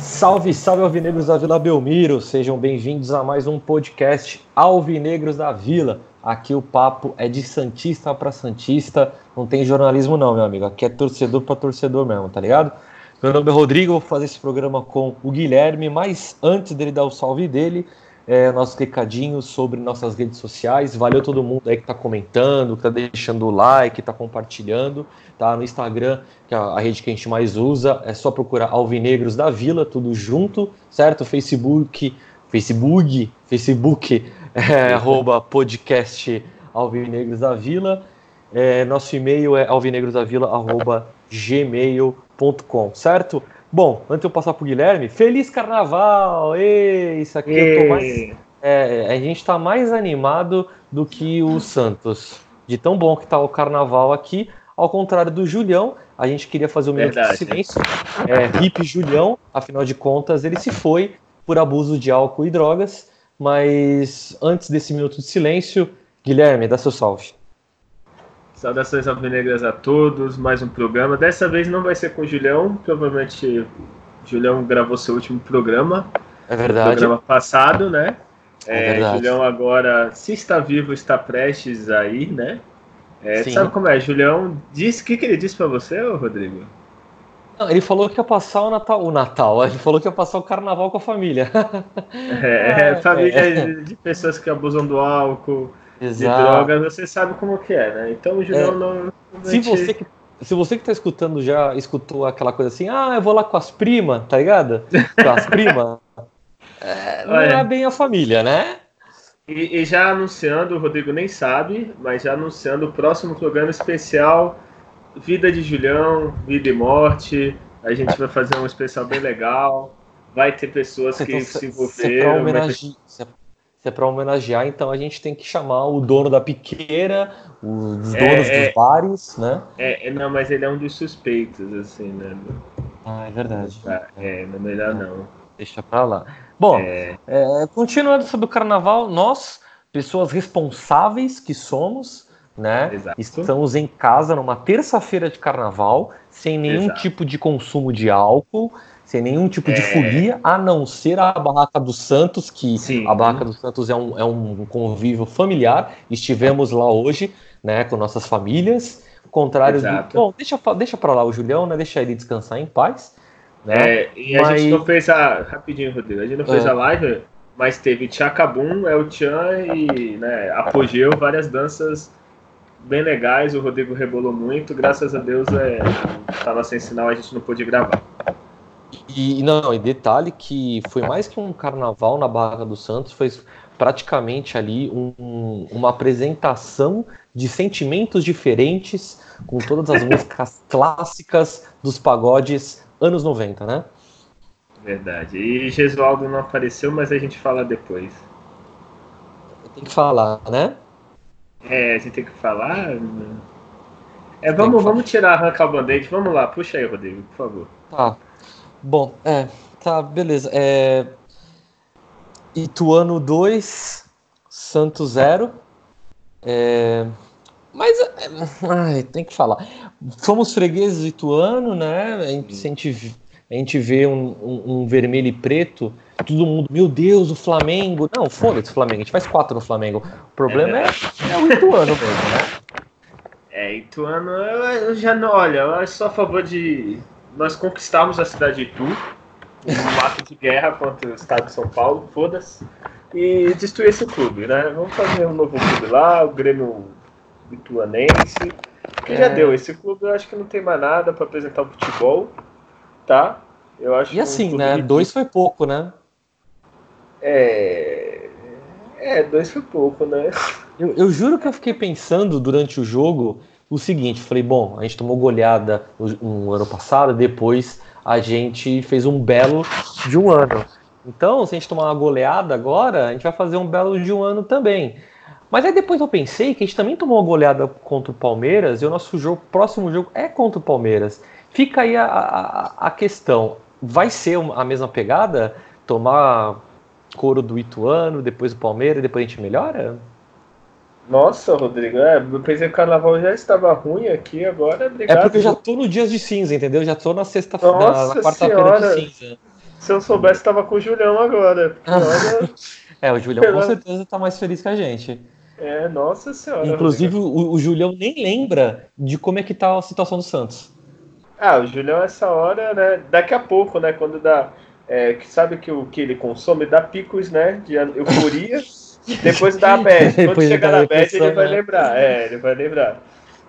Salve, salve Alvinegros da Vila Belmiro, sejam bem-vindos a mais um podcast Alvinegros da Vila. Aqui o papo é de Santista para Santista, não tem jornalismo não, meu amigo, aqui é torcedor para torcedor mesmo, tá ligado? Meu nome é Rodrigo, vou fazer esse programa com o Guilherme, mas antes dele dar o salve dele, é, nossos recadinhos sobre nossas redes sociais. Valeu todo mundo aí que está comentando, que está deixando o like, está compartilhando. Tá? No Instagram, que é a rede que a gente mais usa, é só procurar Alvinegros da Vila, tudo junto, certo? Facebook, Facebook, Facebook, é, arroba podcast Alvinegros da Vila. É, nosso e-mail é alvinegrosdavila.gmail.com, certo? Bom, antes de eu passar para o Guilherme, feliz carnaval! Ei, isso aqui eu tô mais. É, a gente está mais animado do que o Santos. De tão bom que está o carnaval aqui. Ao contrário do Julião, a gente queria fazer um minuto de silêncio. É, hip Julião, afinal de contas, ele se foi por abuso de álcool e drogas. Mas antes desse minuto de silêncio, Guilherme, dá seu salve. Saudações alvinegras a todos, mais um programa. Dessa vez não vai ser com o Julião, provavelmente o Julião gravou seu último programa. É verdade. Programa passado, né? É, é verdade. Julião agora, se está vivo, está prestes a ir, né? É, sabe como é? Julião disse o que, que ele disse para você, Rodrigo? Não, ele falou que ia passar o Natal, o Natal, ele falou que ia passar o Carnaval com a família. é, é família é. de pessoas que abusam do álcool, Exato. de drogas, você sabe como que é, né? Então o Julião é. não. Se você que se você que tá escutando já escutou aquela coisa assim, ah, eu vou lá com as primas, tá ligado? Com as primas. É, não é bem a família, né? E, e, já anunciando, o Rodrigo nem sabe, mas já anunciando o próximo programa especial Vida de Julião, Vida e Morte. A gente vai fazer um especial bem legal. Vai ter pessoas que então, se envolveram. Se é é para homenagear, então a gente tem que chamar o dono da piqueira, os é, donos é, dos bares, né? É, é, não, mas ele é um dos suspeitos, assim, né? Ah, é verdade. Ah, é, não é melhor não. Deixa pra lá. Bom, é... é... continuando sobre o carnaval, nós, pessoas responsáveis que somos, né? Exato. Estamos em casa numa terça-feira de carnaval, sem nenhum Exato. tipo de consumo de álcool, sem nenhum tipo de é... folia, a não ser a Barraca dos Santos, que Sim. a Barraca dos Santos é um, é um convívio familiar. Estivemos lá hoje, né, com nossas famílias. Contrário do. Bom, deixa, deixa pra lá o Julião, né? Deixa ele descansar em paz. Né? É, e a mas... gente não fez a. Rapidinho, Rodrigo. A gente não fez é. a live, mas teve Tchacabum, El Chan e né, Apogeu, várias danças bem legais. O Rodrigo rebolou muito. Graças a Deus, é, tava sem sinal, a gente não pôde gravar. E não, e detalhe que foi mais que um carnaval na Barra do Santos, foi praticamente ali um, uma apresentação de sentimentos diferentes com todas as músicas clássicas dos pagodes anos 90, né? Verdade. E Gesualdo não apareceu, mas a gente fala depois. Tem que falar, né? É, a gente tem que falar. É, vamos, vamos tirar, arrancar o band-aid. Vamos lá, puxa aí, Rodrigo, por favor. Tá. Bom, é, tá, beleza. É, Ituano 2, Santos 0. É, mas é, ai, tem que falar. Fomos fregueses do Ituano, né? A gente, a gente, a gente vê um, um, um, vermelho e preto, todo mundo, meu Deus, o Flamengo. Não, foda-se o Flamengo, a gente faz quatro no Flamengo. O problema é, é, é o Ituano mesmo, né? É, Ituano, eu já não, olha, eu sou a favor de nós conquistamos a cidade de Itu, um ato de guerra contra o estado de São Paulo, foda-se, e destruir esse clube, né? Vamos fazer um novo clube lá, o Grêmio Ituanense, que é. já deu. Esse clube eu acho que não tem mais nada para apresentar o futebol, tá? Eu acho e assim, um né? De... Dois foi pouco, né? É. É, dois foi pouco, né? Eu, eu juro que eu fiquei pensando durante o jogo o seguinte, falei, bom, a gente tomou goleada no, ano passado, depois a gente fez um belo de um ano. Então, se a gente tomar uma goleada agora, a gente vai fazer um belo de um ano também. Mas aí depois eu pensei que a gente também tomou uma goleada contra o Palmeiras e o nosso jogo, próximo jogo é contra o Palmeiras. Fica aí a, a, a questão: vai ser a mesma pegada? Tomar couro do Ituano, depois o Palmeiras, depois a gente melhora? Nossa, Rodrigo, é, eu pensei que o carnaval já estava ruim aqui, agora obrigado. É porque eu já tô no dias de cinza, entendeu? Já tô na sexta-feira, na, na quarta-feira de cinza. Se eu soubesse, tava com o Julião agora. é, o Julião Pela... com certeza tá mais feliz que a gente. É, nossa senhora. Inclusive, o, o, Julião nem lembra de como é que tá a situação do Santos. Ah, o Julião, essa hora, né? Daqui a pouco, né? Quando dá. É, que sabe que o que ele consome dá picos, né? De euforia. depois dá a bad. Quando chegar na bad, ele vai né? lembrar. É, ele vai lembrar.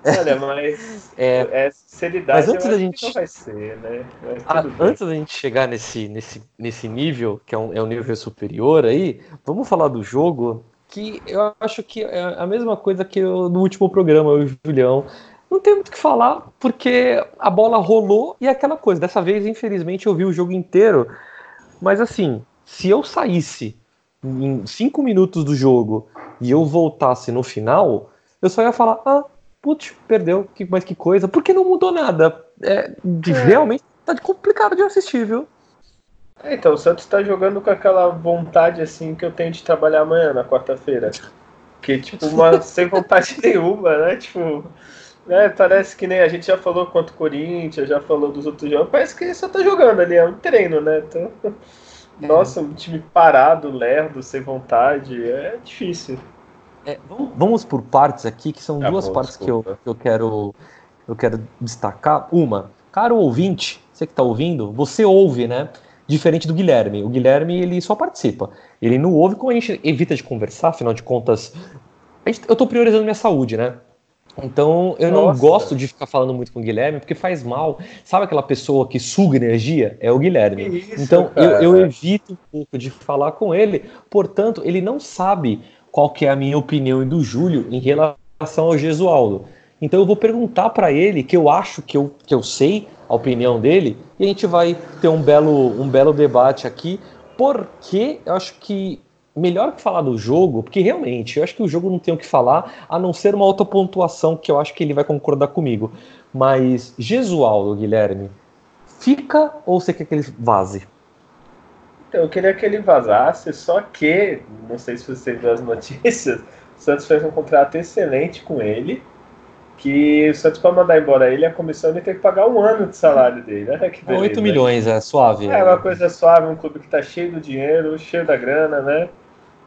Olha, mas é, é sinceridade mas antes da gente não vai ser, né? Ah, antes da gente chegar nesse, nesse, nesse nível, que é um, é um nível superior aí, vamos falar do jogo, que eu acho que é a mesma coisa que eu, no último programa, o Julião. Não tem muito o que falar, porque a bola rolou e é aquela coisa. Dessa vez, infelizmente, eu vi o jogo inteiro. Mas assim, se eu saísse em cinco minutos do jogo e eu voltasse no final, eu só ia falar, ah, putz, perdeu, que, mas que coisa, porque não mudou nada. É, de, é. Realmente tá complicado de assistir, viu? É, então, o Santos tá jogando com aquela vontade assim que eu tenho de trabalhar amanhã, na quarta-feira. Que, tipo, uma, sem vontade nenhuma, né? Tipo, né, parece que nem a gente já falou quanto o Corinthians, já falou dos outros jogos, parece que só tá jogando ali, é um treino, né? Então, nossa, um time parado, lerdo, sem vontade, é difícil. É, vamos por partes aqui, que são ah, duas bom, partes que eu, que eu, quero, eu quero destacar. Uma, caro ouvinte, você que está ouvindo, você ouve, né? Diferente do Guilherme. O Guilherme, ele só participa. Ele não ouve, como a gente evita de conversar, afinal de contas, gente, eu estou priorizando minha saúde, né? Então, eu Nossa. não gosto de ficar falando muito com o Guilherme, porque faz mal. Sabe aquela pessoa que suga energia? É o Guilherme. Isso, então, eu, eu, evito um pouco de falar com ele. Portanto, ele não sabe qual que é a minha opinião e do Júlio em relação ao Gesualdo. Então eu vou perguntar para ele, que eu acho que eu, que eu sei a opinião dele, e a gente vai ter um belo, um belo debate aqui, porque eu acho que melhor que falar do jogo, porque realmente eu acho que o jogo não tem o que falar, a não ser uma outra pontuação que eu acho que ele vai concordar comigo. Mas Gesualdo, Guilherme, fica ou você quer que ele vaze? Então, eu queria que ele vazasse, só que, não sei se você viu as notícias, o Santos fez um contrato excelente com ele, que o Santos, para mandar embora ele, a comissão ia ter que pagar um ano de salário dele. Né? Que beleza, 8 milhões, é suave. É uma coisa suave, um clube que está cheio do dinheiro, cheio da grana, né?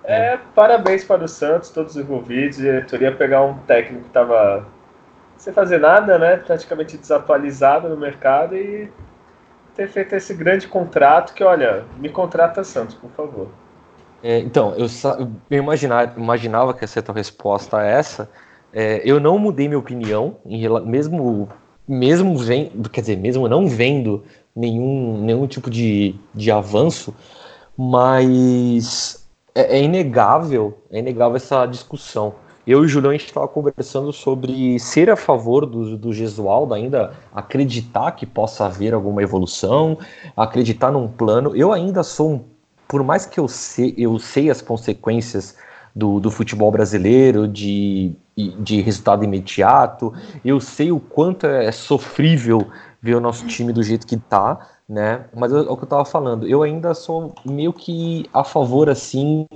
É, parabéns para o Santos, todos os envolvidos. A diretoria pegar um técnico que estava sem fazer nada, né? Praticamente desatualizado no mercado e ter feito esse grande contrato que, olha, me contrata Santos, por favor. É, então, eu, eu imaginar, imaginava que essa tua resposta a essa. É, eu não mudei minha opinião, em, mesmo, mesmo vendo, quer dizer, mesmo não vendo nenhum, nenhum tipo de, de avanço, mas é, é inegável, é inegável essa discussão. Eu e o Julião, a gente estava conversando sobre ser a favor do, do Gesualdo, ainda acreditar que possa haver alguma evolução, acreditar num plano. Eu ainda sou um, por mais que eu sei, eu sei as consequências do, do futebol brasileiro, de, de resultado imediato, eu sei o quanto é sofrível ver o nosso time do jeito que está, né? Mas é o que eu estava falando, eu ainda sou meio que a favor, assim,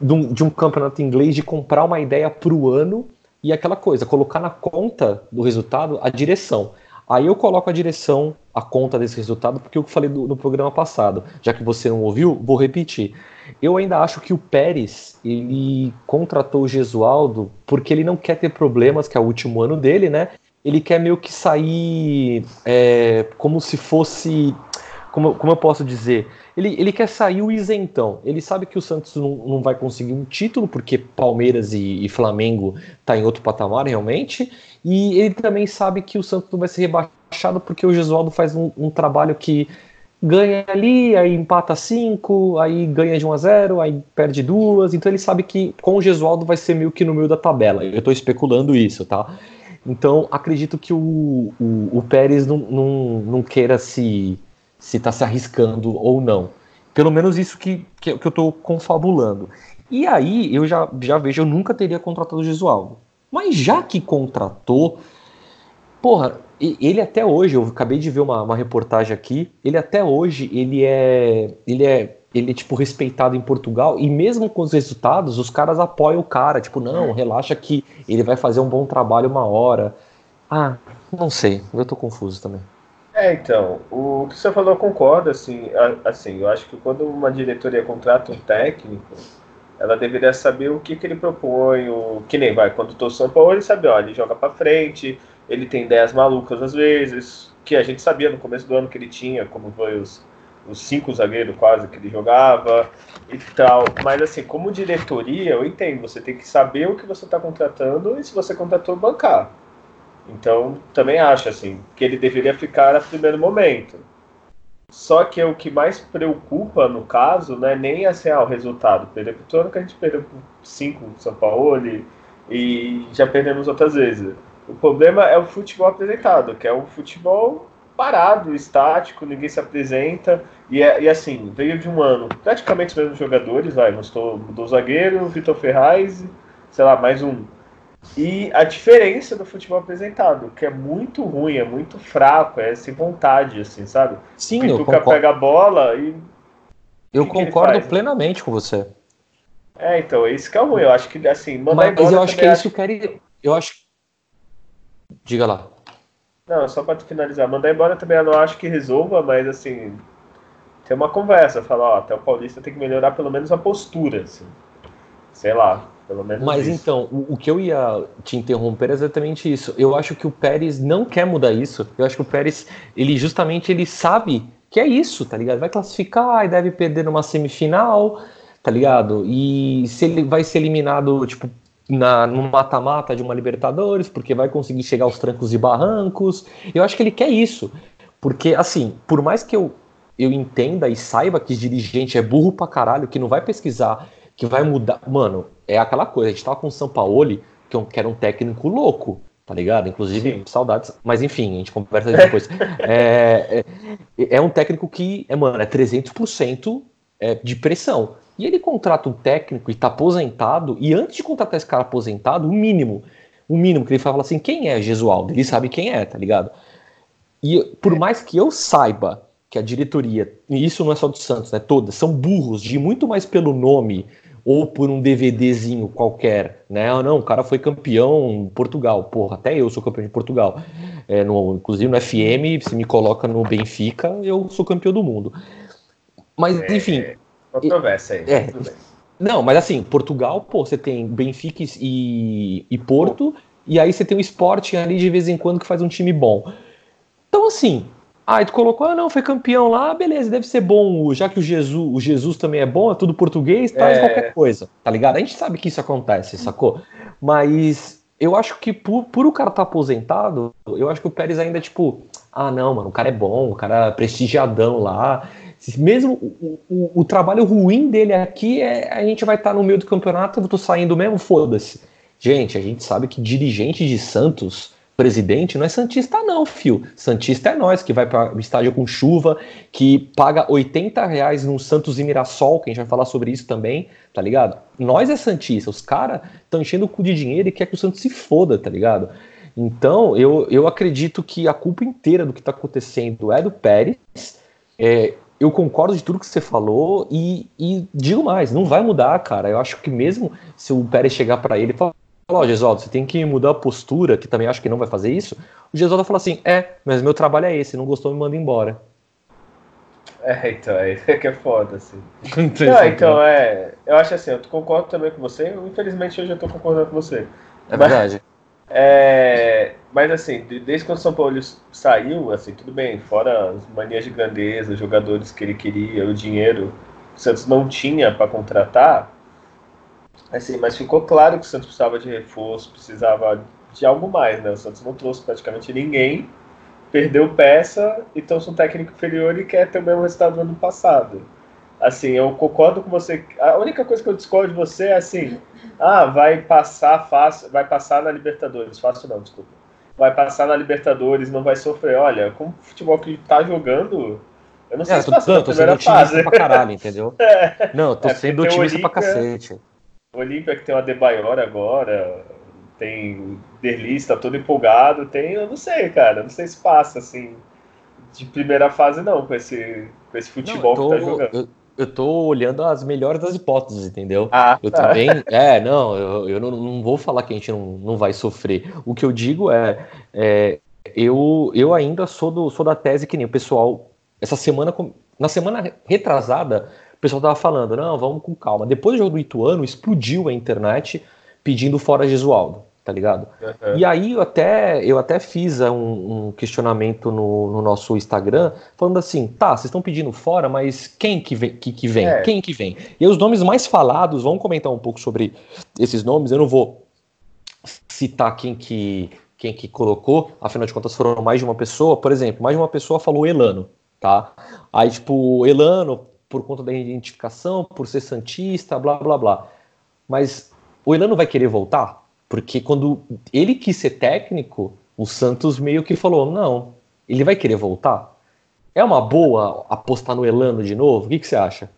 de um, de um campeonato inglês de comprar uma ideia para o ano e aquela coisa, colocar na conta do resultado a direção. Aí eu coloco a direção, a conta desse resultado, porque eu falei do, no programa passado. Já que você não ouviu, vou repetir. Eu ainda acho que o Pérez, ele contratou o Gesualdo porque ele não quer ter problemas, que é o último ano dele, né? Ele quer meio que sair é, como se fosse. Como, como eu posso dizer? ele, ele quer sair o isentão. Ele sabe que o Santos não, não vai conseguir um título, porque Palmeiras e, e Flamengo tá em outro patamar realmente. E ele também sabe que o Santos não vai ser rebaixado, porque o Gesualdo faz um, um trabalho que ganha ali, aí empata 5, aí ganha de 1 a 0, aí perde duas. Então ele sabe que com o Gesualdo vai ser meio que no meio da tabela. Eu estou especulando isso, tá? Então acredito que o, o, o Pérez não, não, não queira se se está se arriscando ou não. Pelo menos isso que, que, que eu estou confabulando. E aí eu já, já vejo, eu nunca teria contratado o Gesualdo. Mas já que contratou, porra, ele até hoje, eu acabei de ver uma, uma reportagem aqui, ele até hoje, ele é. Ele é. Ele é, tipo, respeitado em Portugal, e mesmo com os resultados, os caras apoiam o cara, tipo, não, relaxa que ele vai fazer um bom trabalho uma hora. Ah, não sei, eu tô confuso também. É, então, o que você falou eu concordo, assim, assim, eu acho que quando uma diretoria contrata um técnico, ela deveria saber o que, que ele propõe, o que nem vai, quando o São Paulo, ele sabe, ó, ele joga para frente, ele tem ideias malucas às vezes, que a gente sabia no começo do ano que ele tinha, como foi os, os cinco zagueiros quase que ele jogava e tal. Mas assim, como diretoria, eu entendo, você tem que saber o que você está contratando e se você contratou, bancar. Então, também acho assim que ele deveria ficar a primeiro momento. Só que o que mais preocupa no caso não é nem assim, ah, o resultado. Perder pro ano que a gente perdeu por 5 São Paulo e, e já perdemos outras vezes. O problema é o futebol apresentado, que é um futebol parado, estático, ninguém se apresenta. E, é, e assim, veio de um ano praticamente os mesmos jogadores, vai, mudou, mudou o zagueiro, Vitor Ferraz, sei lá, mais um e a diferença do futebol apresentado, que é muito ruim, é muito fraco, é sem vontade, assim, sabe? Sim, o Pituca concordo. pega a bola e. Eu que concordo que plenamente com você. É, então, é isso que é ruim. Eu acho que, assim, mandar Mas eu acho que é isso que eu quero. Eu acho. Diga lá. Não, só para finalizar, mandar embora também eu não acho que resolva, mas assim, tem uma conversa, falar, ó, até o Paulista tem que melhorar pelo menos a postura, assim. Sei lá. Pelo menos Mas isso. então, o, o, que eu ia te interromper é exatamente isso. Eu acho que o Pérez não quer mudar isso. Eu acho que o Pérez, ele justamente ele sabe que é isso, tá ligado? Vai classificar e deve perder numa semifinal, tá ligado? E se ele vai ser eliminado, tipo, na, no mata-mata de uma Libertadores, porque vai conseguir chegar aos trancos e barrancos. Eu acho que ele quer isso. Porque, assim, por mais que eu, eu entenda e saiba que dirigente é burro pra caralho, que não vai pesquisar que vai mudar. Mano, é aquela coisa. A gente tava com o Sampaoli, que, é que era um técnico louco, tá ligado? Inclusive, Sim. saudades. Mas enfim, a gente conversa depois. é, é, é, um técnico que, é, mano, é 300% é, de pressão. E ele contrata um técnico e tá aposentado, e antes de contratar esse cara aposentado, o mínimo, o mínimo que ele fala assim, quem é Gesualdo? Ele sabe quem é, tá ligado? E por é. mais que eu saiba que a diretoria, e isso não é só do Santos, né? Todas, são burros de muito mais pelo nome ou por um DVDzinho qualquer, né? Ah, não, o cara foi campeão em Portugal. Porra, até eu sou campeão de Portugal. É, no, inclusive no FM, se me coloca no Benfica, eu sou campeão do mundo. Mas, é, enfim. É, controvérsia aí. É, não, mas assim, Portugal, pô, você tem Benfica e, e Porto, e aí você tem o Sporting ali de vez em quando que faz um time bom. Então, assim, Aí tu colocou, ah, não, foi campeão lá, beleza, deve ser bom, já que o Jesus, o Jesus também é bom, é tudo português, traz é... qualquer coisa, tá ligado? A gente sabe que isso acontece, sacou? Mas eu acho que por, por o cara estar tá aposentado, eu acho que o Pérez ainda, tipo, ah, não, mano, o cara é bom, o cara é prestigiadão lá. Mesmo o, o, o trabalho ruim dele aqui é a gente vai estar tá no meio do campeonato, eu tô saindo mesmo, foda-se. Gente, a gente sabe que dirigente de Santos presidente não é Santista, não, fio. Santista é nós, que vai para o estádio com chuva, que paga 80 reais no Santos e Mirassol, que a gente vai falar sobre isso também, tá ligado? Nós é Santista, os caras estão enchendo o cu de dinheiro e quer que o Santos se foda, tá ligado? Então, eu, eu acredito que a culpa inteira do que tá acontecendo é do Pérez. É, eu concordo de tudo que você falou e, e digo mais, não vai mudar, cara. Eu acho que mesmo se o Pérez chegar para ele e falar ó, oh, Gesualdo, você tem que mudar a postura, que também acho que não vai fazer isso. O Gesualdo fala assim, é, mas meu trabalho é esse, não gostou, me manda embora. É, então, é que é foda, assim. não, então, é, eu acho assim, eu concordo também com você, infelizmente hoje eu tô concordando com você. É mas, verdade. É, mas assim, desde quando o São Paulo saiu, assim, tudo bem, fora as manias de grandeza, os jogadores que ele queria, o dinheiro que o Santos não tinha para contratar, Assim, mas ficou claro que o Santos precisava de reforço, precisava de algo mais, né? O Santos não trouxe praticamente ninguém, perdeu peça e trouxe um técnico inferior e quer ter o mesmo resultado do ano passado. Assim, eu concordo com você. A única coisa que eu discordo de você é assim: ah, vai passar fácil, vai passar na Libertadores. Fácil não, desculpa. Vai passar na Libertadores, não vai sofrer. Olha, como o futebol que tá jogando, eu não sei é, se passa tô, tô sendo otimista fase. pra caralho, entendeu? É. Não, tô é, sendo otimista pra cacete. Olímpia que tem uma Debayor agora, tem Derlis, tá todo empolgado, tem, eu não sei, cara, não sei se passa assim de primeira fase não com esse, com esse futebol não, tô, que tá jogando. Eu, eu tô olhando as melhores das hipóteses, entendeu? Ah, eu tá. também. É, não, eu, eu não, não, vou falar que a gente não, não vai sofrer. O que eu digo é, é eu, eu ainda sou, do, sou da tese que nem o pessoal. Essa semana, na semana retrasada, o pessoal tava falando, não, vamos com calma. Depois do jogo do Ituano, explodiu a internet pedindo fora Gesualdo tá ligado? Uhum. E aí eu até, eu até fiz um, um questionamento no, no, nosso Instagram, falando assim, tá, vocês estão pedindo fora, mas quem que vem? Que, que vem? É. Quem que vem? E os nomes mais falados, vamos comentar um pouco sobre esses nomes, eu não vou citar quem que, quem que colocou, afinal de contas foram mais de uma pessoa, por exemplo, mais de uma pessoa falou Elano, tá? Aí, tipo, Elano, por conta da identificação, por ser santista, blá, blá, blá. Mas o Elano vai querer voltar? Porque quando ele quis ser técnico, o Santos meio que falou: não, ele vai querer voltar. É uma boa apostar no Elano de novo? O que, que você acha?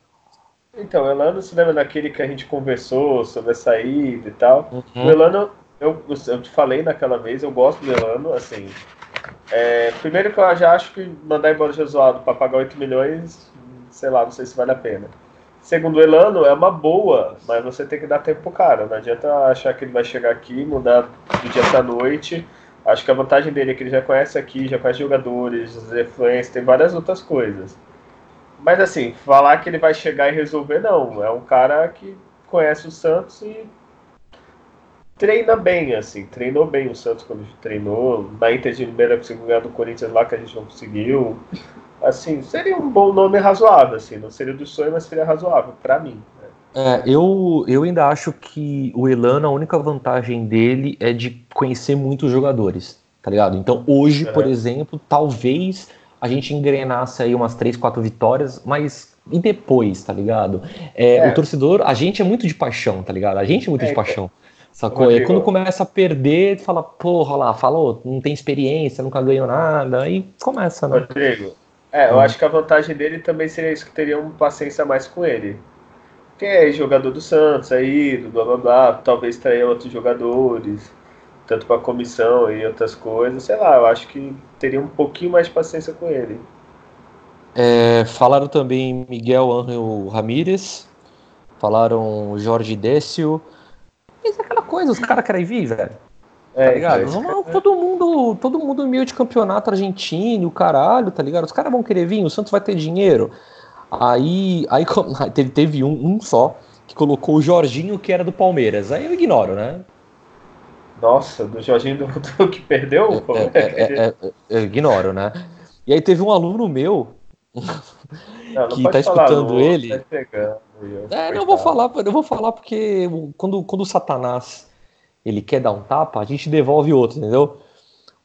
Então, o Elano, se lembra daquele que a gente conversou sobre a saída e tal? Uhum. O Elano, eu, eu te falei naquela vez, eu gosto do Elano, assim. É, primeiro que eu já acho que mandar embora o Jesualdo para pagar 8 milhões, sei lá, não sei se vale a pena. Segundo o Elano, é uma boa, mas você tem que dar tempo pro cara. Não adianta achar que ele vai chegar aqui, mudar do dia pra noite. Acho que a vantagem dele é que ele já conhece aqui, já conhece jogadores, influências, tem várias outras coisas. Mas assim, falar que ele vai chegar e resolver, não. É um cara que conhece o Santos e treina bem, assim. Treinou bem o Santos quando treinou. Na Inter de Limeira conseguiu ganhar do Corinthians lá, que a gente não conseguiu assim, seria um bom nome razoável, assim, não seria do sonho, mas seria razoável para mim. Né? É, eu, eu ainda acho que o Elano, a única vantagem dele é de conhecer muitos jogadores, tá ligado? Então hoje, por exemplo, talvez a gente engrenasse aí umas 3, 4 vitórias, mas e depois, tá ligado? É, é. O torcedor, a gente é muito de paixão, tá ligado? A gente é muito é, de paixão. Sacou? Rodrigo. quando começa a perder, fala, porra lá, falou, não tem experiência, nunca ganhou nada, aí começa, né? Rodrigo, é, eu hum. acho que a vantagem dele também seria isso, que teriam paciência mais com ele. Porque é jogador do Santos aí, do blá blá blá, talvez traia outros jogadores, tanto para a comissão e outras coisas, sei lá, eu acho que teria um pouquinho mais de paciência com ele. É, falaram também Miguel Ángel Ramírez, falaram Jorge Décio. Mas é aquela coisa, os caras querem vir, velho. É, tá ligado? Vamos, todo mundo, todo mundo meio de campeonato argentino, caralho, tá ligado? Os caras vão querer vir, o Santos vai ter dinheiro. Aí, aí teve, teve um, um só que colocou o Jorginho, que era do Palmeiras. Aí eu ignoro, né? Nossa, do Jorginho do, que perdeu? É, é, é, é, eu ignoro, né? E aí teve um aluno meu não, que tá escutando falar, ele. Tá pegando, é, não vou falar, não vou falar porque quando, quando o Satanás ele quer dar um tapa, a gente devolve outro, entendeu?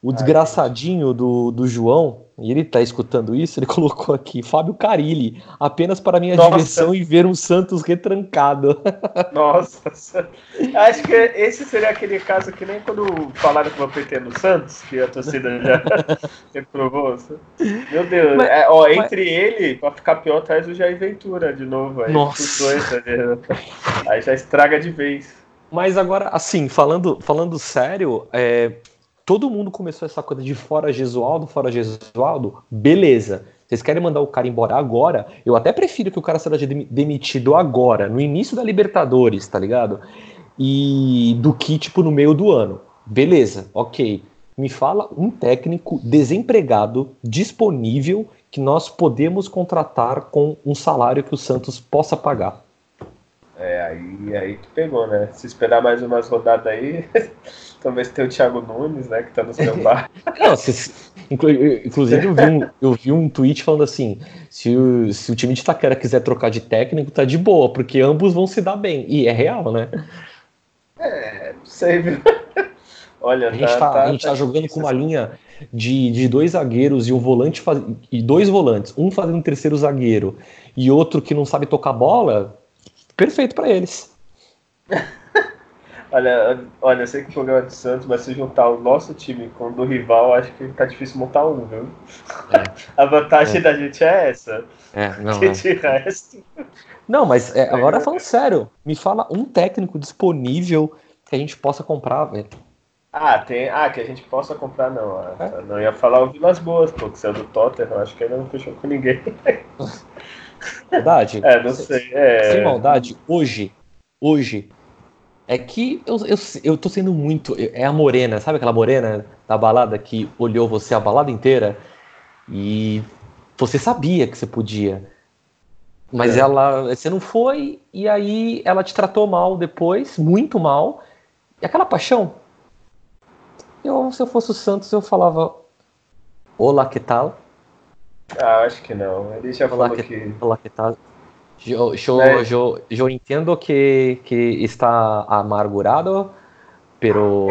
O desgraçadinho do, do João, e ele tá escutando isso, ele colocou aqui, Fábio Carilli, apenas para minha Nossa. diversão e ver um Santos retrancado. Nossa, acho que esse seria aquele caso que nem quando falaram que vão PT no Santos, que a torcida já reprovou. Meu Deus, mas, é, ó, entre mas... ele, pra ficar pior, traz o Jair Ventura de novo. Aí, Nossa. Dois, aí já estraga de vez. Mas agora, assim, falando, falando sério, é, todo mundo começou essa coisa de fora Gesualdo, fora Gesualdo, beleza. Vocês querem mandar o cara embora agora? Eu até prefiro que o cara seja demitido agora, no início da Libertadores, tá ligado? E do que, tipo, no meio do ano. Beleza, ok. Me fala um técnico desempregado, disponível, que nós podemos contratar com um salário que o Santos possa pagar. É, aí, aí tu pegou, né? Se esperar mais umas rodadas aí, talvez tenha o Thiago Nunes, né, que tá no seu bar. Não, se, inclusive eu vi, um, eu vi um tweet falando assim: se o, se o time de Itaquera quiser trocar de técnico, tá de boa, porque ambos vão se dar bem. E é real, né? É, não sei, viu? Olha, a gente tá, tá, tá a gente tá, jogando com uma linha de, de dois zagueiros e um volante faz... e dois volantes, um fazendo terceiro zagueiro e outro que não sabe tocar bola perfeito para eles. olha, olha, eu sei que o programa é de Santos, mas se juntar o nosso time com o do rival, acho que tá difícil montar um, viu? É. A vantagem é. da gente é essa. É, não, que de é. resto. Não, mas é, agora falando sério, me fala um técnico disponível que a gente possa comprar, velho. Ah, tem. Ah, que a gente possa comprar, não. Ah, é? Não ia falar o Vilas Boas, pô, que saiu do Tottenham, acho que ainda não fechou com ninguém. Verdade? É, não sei. É... Sem maldade, hoje, hoje, é que eu, eu, eu tô sendo muito. É a morena, sabe aquela morena da balada que olhou você a balada inteira e você sabia que você podia. Mas é. ela. Você não foi, e aí ela te tratou mal depois, muito mal. E aquela paixão. Eu, se eu fosse o Santos, eu falava. Olá, que tal? Ah, acho que não. Ele já falou que, que... Olá, que tal? Eu, eu, é. eu, eu entendo que, que está amargurado, pero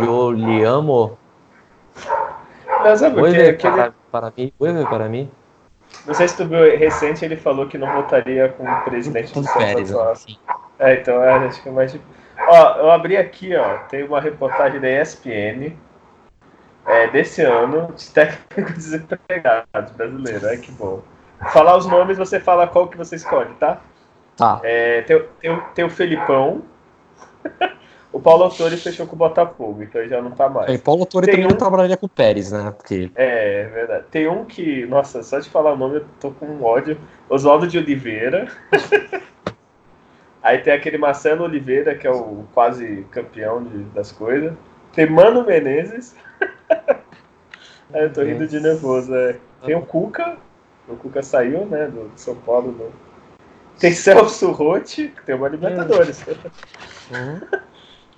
eu lhe amo. Não, sabe vuelve que, para, para mim, para mim. Não sei se tu viu recente, ele falou que não votaria com o presidente do Pérez, assim. É, então é, acho que é mais. Ó, eu abri aqui, ó, tem uma reportagem da ESPN é, desse ano de técnicos desempregados brasileiros. É que bom. Falar os nomes, você fala qual que você escolhe, tá? Tá. É, tem, tem, tem o Felipão. o Paulo Autori fechou com o Botafogo, então ele já não tá mais. É, Paulo Autori também um... não trabalharia com o Pérez, né? Porque... É, é, verdade. Tem um que, nossa, só de falar o nome eu tô com um ódio. Oswaldo de Oliveira. Aí tem aquele Marcelo Oliveira, que é o quase campeão de, das coisas. Tem Mano Menezes. Aí eu tô rindo de nervoso. É. Tem o Cuca. O Cuca saiu, né, do São Paulo. Do... Tem Celso Rotti, que tem uma Libertadores. Uhum.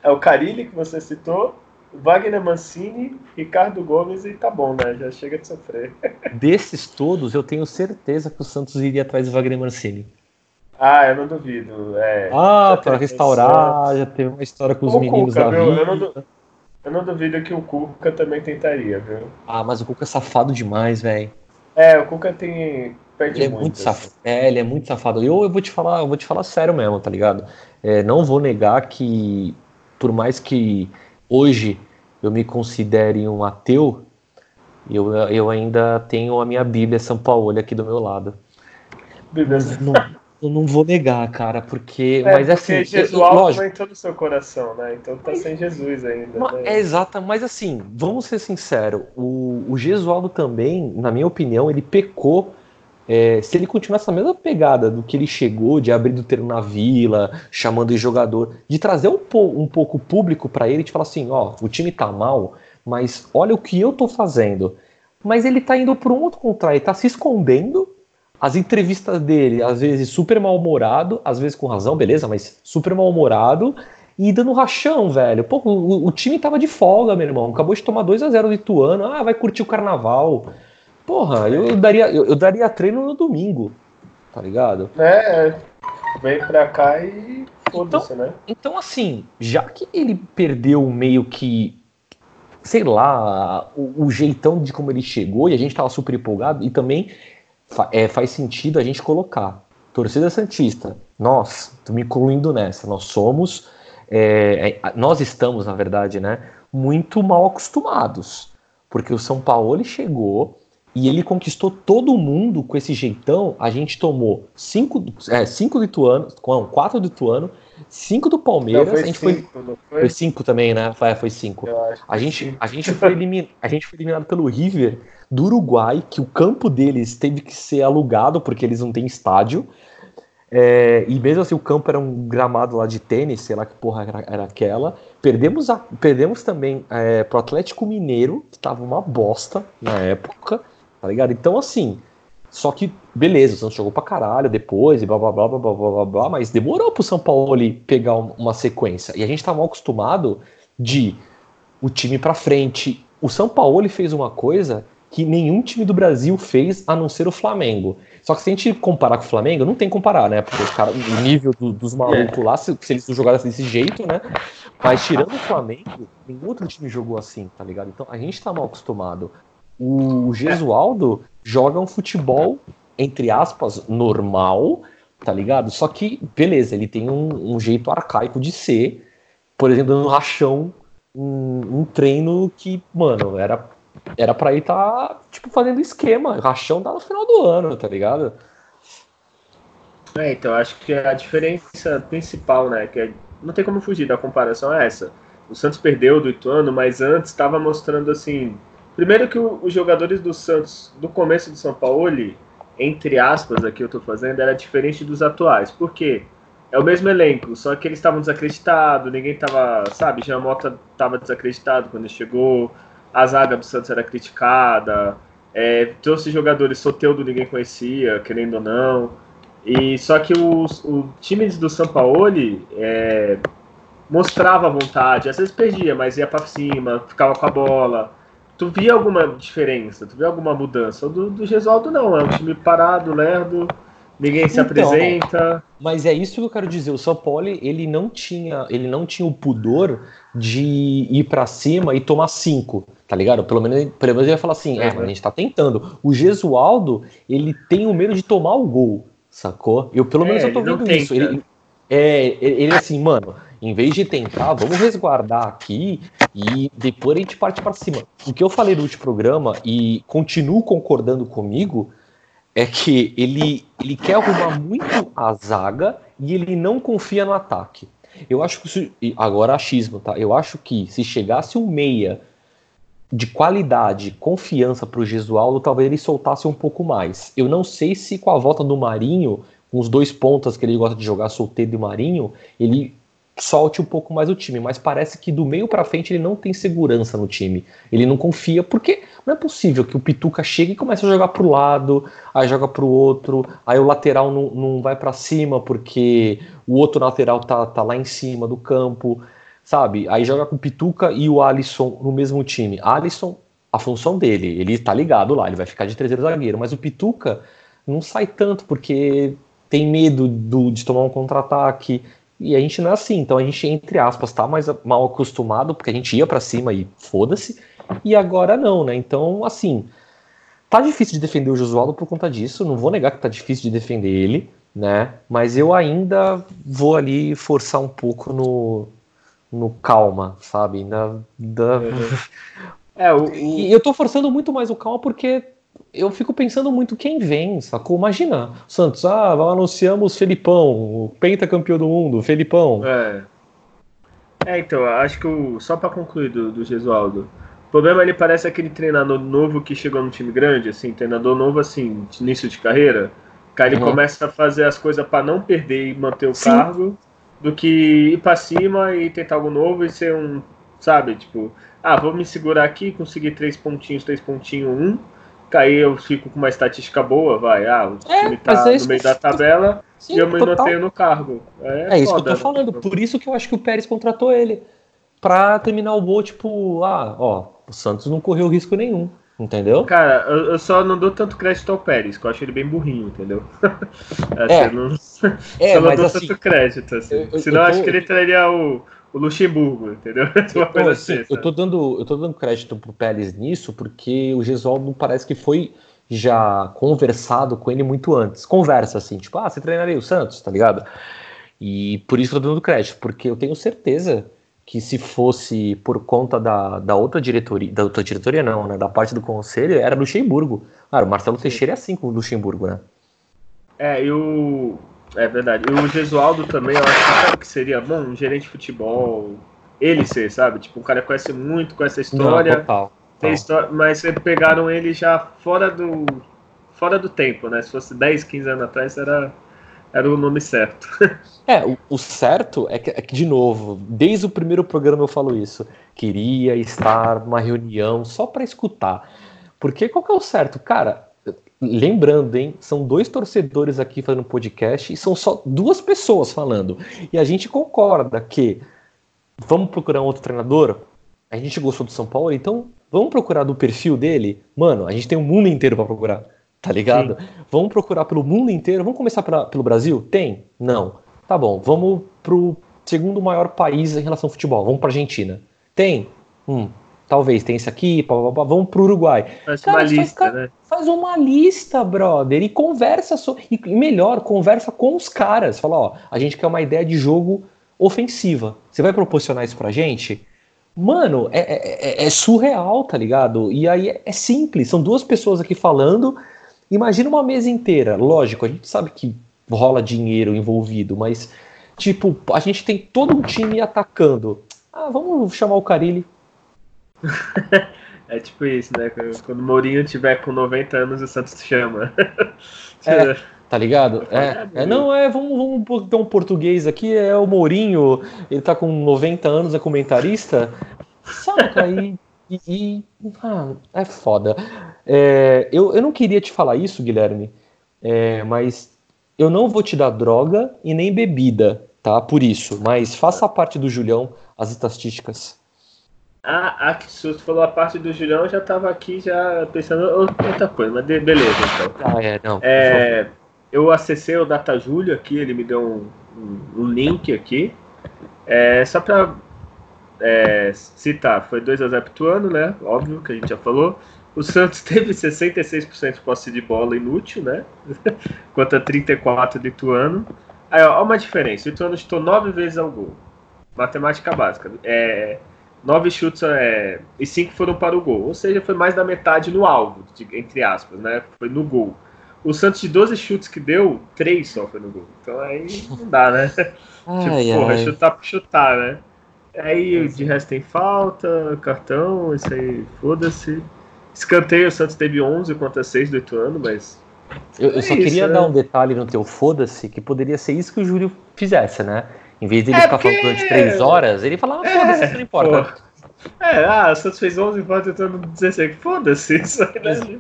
É o Carilli, que você citou. Wagner Mancini, Ricardo Gomes e tá bom, né? Já chega de sofrer. Desses todos, eu tenho certeza que o Santos iria atrás do Wagner Mancini. Ah, eu não duvido. É, ah, para restaurar, já teve uma história com os meninos Cuca, da viu? vida. Eu não, eu não, duvido que o Cuca também tentaria, viu? Ah, mas o Cuca é safado demais, velho. É, o Cuca tem. Perde ele é muito, muito assim. safado. É, ele é muito safado. Eu, eu vou te falar, eu vou te falar sério mesmo, tá ligado? É, não vou negar que, por mais que hoje eu me considere um ateu, eu, eu ainda tenho a minha Bíblia São Paulo aqui do meu lado. Bíblia. Não, eu não vou negar, cara, porque. É, mas porque assim. Jesus lógico, entrou no seu coração, né? Então tá mas, sem Jesus ainda. Né? É exata, mas assim, vamos ser sinceros, o, o Gesualdo também, na minha opinião, ele pecou. É, se ele continuar essa mesma pegada do que ele chegou, de abrir do termo na vila, chamando de jogador, de trazer um, po, um pouco o público para ele, de falar assim: ó, o time tá mal, mas olha o que eu tô fazendo. Mas ele tá indo por um outro contrário, ele tá se escondendo as entrevistas dele, às vezes super mal-humorado, às vezes com razão, beleza, mas super mal-humorado e dando rachão, velho. Pô, o, o, time tava de folga, meu irmão. Acabou de tomar 2 a 0 do Ituano. Ah, vai curtir o carnaval. Porra, eu daria, eu, eu daria treino no domingo, tá ligado? É, vem pra cá e foda-se, então, né? Então, assim, já que ele perdeu meio que sei lá, o, o, jeitão de como ele chegou e a gente tava super empolgado e também é, faz sentido a gente colocar torcida santista, nós, tô me incluindo nessa, nós somos, é, é, nós estamos, na verdade, né, muito mal acostumados, porque o São Paulo chegou e ele conquistou todo mundo com esse jeitão. A gente tomou cinco, é, cinco do Ituano, não, quatro do cinco do Palmeiras. Não, a gente cinco, foi, foi? foi cinco também, né? Foi, foi cinco. A gente, a, gente foi elimin, a gente foi eliminado pelo River do Uruguai, que o campo deles teve que ser alugado porque eles não têm estádio. É, e mesmo assim o campo era um gramado lá de tênis, sei lá que porra era, era aquela. Perdemos, a, perdemos também é, pro Atlético Mineiro, que tava uma bosta na época, tá ligado? Então assim, só que beleza, o Santos jogou pra caralho depois e blá blá blá blá blá blá blá, mas demorou pro São Paulo pegar uma sequência. E a gente tava mal acostumado de o time pra frente. O São Paulo fez uma coisa que nenhum time do Brasil fez a não ser o Flamengo. Só que se a gente comparar com o Flamengo, não tem comparar, né? Porque cara, o nível do, dos malucos lá, se, se, eles jogassem desse jeito, né? Mas tirando o Flamengo, nenhum outro time jogou assim, tá ligado? Então a gente tá mal acostumado. O Gesualdo joga um futebol, entre aspas, normal, tá ligado? Só que, beleza, ele tem um, um jeito arcaico de ser. Por exemplo, no rachão, um, um treino que, mano, era era pra ele tá, tipo, fazendo esquema. Rachão dá no final do ano, tá ligado? É, então acho que a diferença principal, né, que é, não tem como fugir da comparação é essa. O Santos perdeu do Ituano, mas antes estava mostrando assim, primeiro que os jogadores do Santos do começo do São Paulo, entre aspas, aqui eu estou fazendo, era diferente dos atuais. Por quê? É o mesmo elenco, só que eles estavam desacreditados, ninguém estava, sabe, Jean Mota estava desacreditado quando chegou, a zaga do Santos era criticada, é, trouxe jogadores Soteudo ninguém conhecia, querendo ou não. E só que os, o time do São Paulo é, mostrava vontade, às vezes perdia, mas ia para cima, ficava com a bola. Tu via alguma diferença, tu via alguma mudança? O do, do Gesualdo não, é um time parado, lerdo, ninguém se então, apresenta. Mas é isso que eu quero dizer, o São Paulo ele não tinha, ele não tinha o pudor de ir para cima e tomar cinco tá ligado? Pelo menos, pelo menos ele ia falar assim, é, mas a gente tá tentando. O Gesualdo, ele tem o medo de tomar o gol, sacou? Eu pelo é, menos eu tô vendo isso. Ele, é, ele assim, mano, em vez de tentar, vamos resguardar aqui e depois a gente parte para cima. O que eu falei no último programa e continuo concordando comigo é que ele, ele quer arrumar muito a zaga e ele não confia no ataque. Eu acho que isso, agora achismo, tá? Eu acho que se chegasse um meia de qualidade, confiança para o Gesualdo, talvez ele soltasse um pouco mais. Eu não sei se com a volta do Marinho, com os dois pontas que ele gosta de jogar, Solteiro e Marinho, ele solte um pouco mais o time, mas parece que do meio para frente ele não tem segurança no time. Ele não confia, porque não é possível que o Pituca chegue e comece a jogar pro lado, aí joga pro outro, aí o lateral não, não vai para cima porque o outro lateral tá, tá lá em cima do campo sabe? Aí joga com o Pituca e o Alisson no mesmo time. Alisson, a função dele, ele tá ligado lá, ele vai ficar de terceiro zagueiro, mas o Pituca não sai tanto porque tem medo do, de tomar um contra-ataque. E a gente não é assim, então a gente, entre aspas, tá mais mal acostumado, porque a gente ia para cima e foda-se, e agora não, né? Então, assim, tá difícil de defender o Josualdo por conta disso, não vou negar que tá difícil de defender ele, né? Mas eu ainda vou ali forçar um pouco no, no calma, sabe? Na, da... É, o, o... E eu tô forçando muito mais o calma porque eu fico pensando muito quem vem, sacou? Imagina, Santos, ah, anunciamos Felipão, o pentacampeão do mundo, Felipão. É. É, então, acho que o, só para concluir do, do Gesualdo, o problema ele parece aquele treinador novo que chegou no time grande, assim, treinador novo, assim, de início de carreira, cara, ele uhum. começa a fazer as coisas para não perder e manter o Sim. cargo, do que ir para cima e tentar algo novo e ser um, sabe, tipo, ah, vou me segurar aqui, conseguir três pontinhos, três pontinhos, um, cair eu fico com uma estatística boa, vai, ah, o é, time tá é no meio da tabela Sim, e eu me mantenho no cargo. É, é isso que eu tô né? falando, por isso que eu acho que o Pérez contratou ele, pra terminar o gol, tipo, ah, ó, o Santos não correu risco nenhum. Entendeu? Cara, eu, eu, só não dou tanto crédito ao Pérez, que eu acho ele bem burrinho, entendeu? assim, é, não, é, só não dou assim, tanto crédito, assim. Eu, eu, Senão eu tô... acho que ele traria o, o Luxemburgo, entendeu? Uma coisa assim, eu, tô dando, eu tô dando crédito pro Pérez nisso, porque o Gesualdo parece que foi já conversado com ele muito antes. Conversa assim, tipo, ah, você treinaria o Santos, tá ligado? E por isso eu tô dando crédito, porque eu tenho certeza que se fosse por conta da, da outra diretoria, da outra diretoria não, né, da parte do conselho, era Luxemburgo. Cara, o Marcelo Teixeira é assim com o Luxemburgo, né? É, e o... É verdade. E o Gesualdo também, eu acho que seria bom, um gerente de futebol, ele ser, sabe? Tipo, um cara conhece muito, conhece a história. Não, total, total. História, mas pegaram ele já fora do fora do tempo, né? Se fosse 10, 15 anos atrás, era era o nome certo. é, o, o certo é que, é que, de novo, desde o primeiro programa eu falo isso. Queria estar numa reunião só para escutar. Porque qual que é o certo? Cara, lembrando, hein, são dois torcedores aqui fazendo podcast e são só duas pessoas falando. E a gente concorda que vamos procurar um outro treinador? A gente gostou do São Paulo, então vamos procurar do perfil dele? Mano, a gente tem um mundo inteiro para procurar. Tá ligado? Sim. Vamos procurar pelo mundo inteiro. Vamos começar pra, pelo Brasil? Tem? Não. Tá bom. Vamos pro segundo maior país em relação ao futebol. Vamos pra Argentina. Tem? Hum, talvez tem esse aqui, pá, pá, pá, vamos pro Uruguai. Faz Cara, uma lista, faz, né? faz uma lista, brother, e conversa so, e melhor, conversa com os caras. Fala, ó, a gente quer uma ideia de jogo ofensiva. Você vai proporcionar isso pra gente? Mano, é, é, é, é surreal, tá ligado? E aí é, é simples, são duas pessoas aqui falando Imagina uma mesa inteira. Lógico, a gente sabe que rola dinheiro envolvido, mas, tipo, a gente tem todo um time atacando. Ah, vamos chamar o Carilli. é tipo isso, né? Quando o Mourinho tiver com 90 anos, o Santos chama. É, tá ligado? É, é, não, é, vamos, vamos ter um português aqui, é o Mourinho, ele tá com 90 anos, é comentarista. Saca? E, e, e ah, é foda. É, eu, eu não queria te falar isso, Guilherme, é, mas eu não vou te dar droga e nem bebida, tá? Por isso. Mas faça a parte do Julião, as estatísticas. Ah, ah, que susto. Falou a parte do Julião, eu já tava aqui já pensando outra coisa, mas de, beleza, então. Ah, é, não. É, eu acessei o Data Julio aqui, ele me deu um, um, um link aqui. É, só para é, citar, foi 2x0 pro ano, né? Óbvio que a gente já falou. O Santos teve 66% de posse de bola inútil, né? Quanto a 34% do Ituano. Aí, ó, ó uma diferença. O Ituano chutou 9 vezes ao gol. Matemática básica. É, 9 chutes é, e 5 foram para o gol. Ou seja, foi mais da metade no alvo, de, entre aspas, né? Foi no gol. O Santos, de 12 chutes que deu, 3 só foi no gol. Então aí não dá, né? Ai, tipo, porra, ai. chutar por chutar, né? Aí de resto tem falta, cartão, isso aí, foda-se. Escanteio, o Santos teve 11 contra 6 do Ituano, mas. Eu, eu É só isso, queria né? dar um detalhe no teu foda-se, que poderia ser isso que o Júlio fizesse, né? Em vez dele É, ficar porque- falando durante três horas, ele falava, ah, foda-se, isso não importa. É, ah, o Santos fez 11 votos tentando 16. Foda-se, isso aí, né?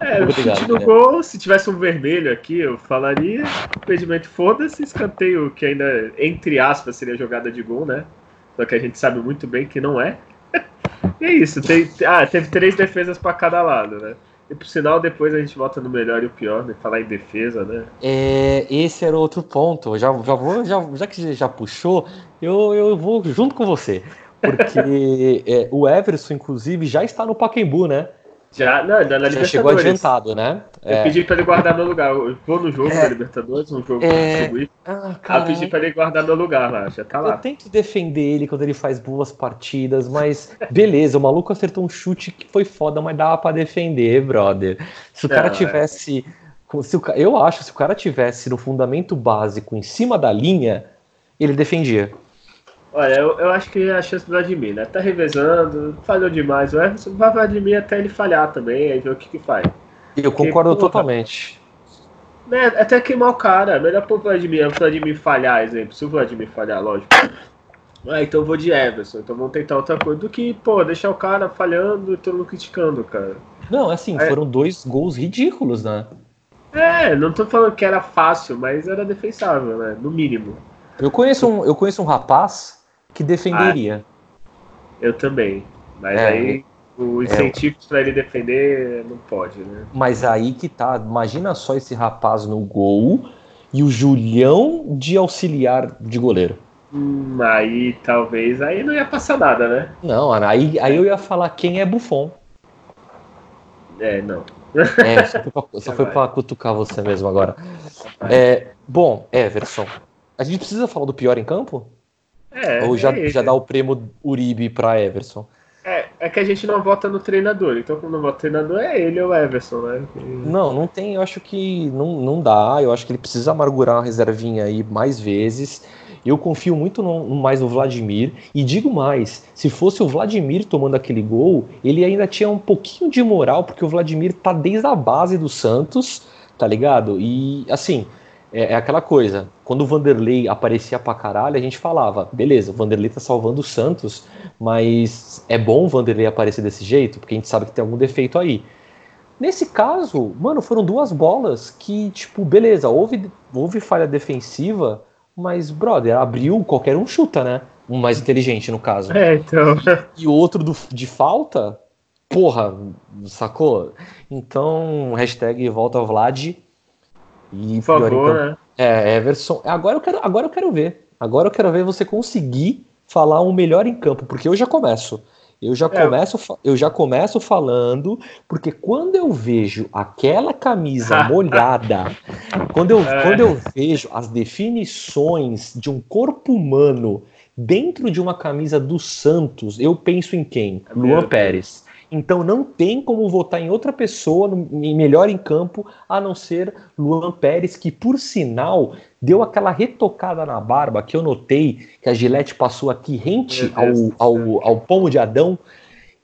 É, chute obrigado, no né? gol, se tivesse um vermelho aqui, eu falaria. Impedimento, foda-se, escanteio, que ainda, entre aspas, seria jogada de gol, né? Só que a gente sabe muito bem que não é. E é isso, tem, ah, teve três defesas pra cada lado, né? E por sinal, depois a gente volta no melhor e o pior, né? Falar em defesa, né? É, esse era outro ponto. Já, já vou, já, já que já puxou, eu, eu vou junto com você. Porque é, o Everson, inclusive, já está no Pacaembu, né? Já, não, na Já Libertadores. chegou adiantado, né? Eu É. pedi pra ele guardar meu lugar. Eu vou no jogo É. da Libertadores, um jogo É. distribuído. Ah, cara, eu pedi pra ele guardar meu lugar lá, já tá eu lá. tento defender ele quando ele faz boas partidas, mas beleza, o maluco acertou um chute que foi foda, mas dava pra defender, brother. Se o cara Não, é. tivesse. Se o, eu acho, se o cara tivesse no fundamento básico em cima da linha, ele defendia. Olha, eu, eu acho que é a chance do Vladimir, né? Tá revezando, falhou demais. O Everson vai Vladimir até ele falhar também, aí ver o que que faz. Eu concordo porra. totalmente. Né, até queimar o cara. Melhor pro Vladimir, o Vladimir falhar, exemplo. Se o Vladimir falhar, lógico. Ah, então eu vou de Everson. Então vamos tentar outra coisa. Do que, pô, deixar o cara falhando e todo mundo criticando, cara. Não, assim, É. foram dois gols ridículos, né? É, não tô falando que era fácil, mas era defensável, né? No mínimo. Eu conheço um, eu conheço um rapaz que defenderia. Eu também. Mas É, aí o incentivo pra ele defender não pode, né? Mas aí que tá, imagina só esse rapaz no gol e o Julião de auxiliar de goleiro. Hum, aí talvez aí não ia passar nada, né? Não, aí, aí eu ia falar quem é Buffon. É, não. É, só foi pra, só foi pra cutucar você mesmo agora. É, bom, Everson, a gente precisa falar do pior em campo? É, Ou já, é, já dá o prêmio Uribe pra Everson? é, é que a gente não vota no treinador, então quando não vota no treinador é ele ou o Everson, né? Não, não tem, eu acho que não, não dá, eu acho que ele precisa amargurar uma reservinha aí mais vezes. Eu confio muito no- mais no Vladimir e digo mais, se fosse o Vladimir tomando aquele gol, ele ainda tinha um pouquinho de moral, porque o Vladimir tá desde a base do Santos, tá ligado? E assim, é, é aquela coisa, quando o Vanderlei aparecia pra caralho, a gente falava, beleza, o Vanderlei tá salvando o Santos, mas é bom o Vanderlei aparecer desse jeito, porque a gente sabe que tem algum defeito aí. Nesse caso, mano, foram duas bolas que, tipo, beleza, houve, houve falha defensiva, mas, brother, abriu, qualquer um chuta, né? Um mais inteligente, no caso. É, então. E o outro do, de falta, porra, sacou? Então, hashtag volta Vlad. E Por favor, campo- né? É, Everson. Agora eu, quero, agora eu quero ver. Agora eu quero ver você conseguir falar um melhor em campo, porque eu já começo. Eu já, É. começo, eu já começo falando, porque quando eu vejo aquela camisa molhada, quando eu, É. quando eu vejo as definições de um corpo humano dentro de uma camisa do Santos, eu penso em quem? É Luan. Pérez. Então não tem como votar em outra pessoa no, melhor em campo a não ser Luan Pérez, que por sinal deu aquela retocada na barba que eu notei que a Gillette passou aqui rente ao, ao, ao pomo de Adão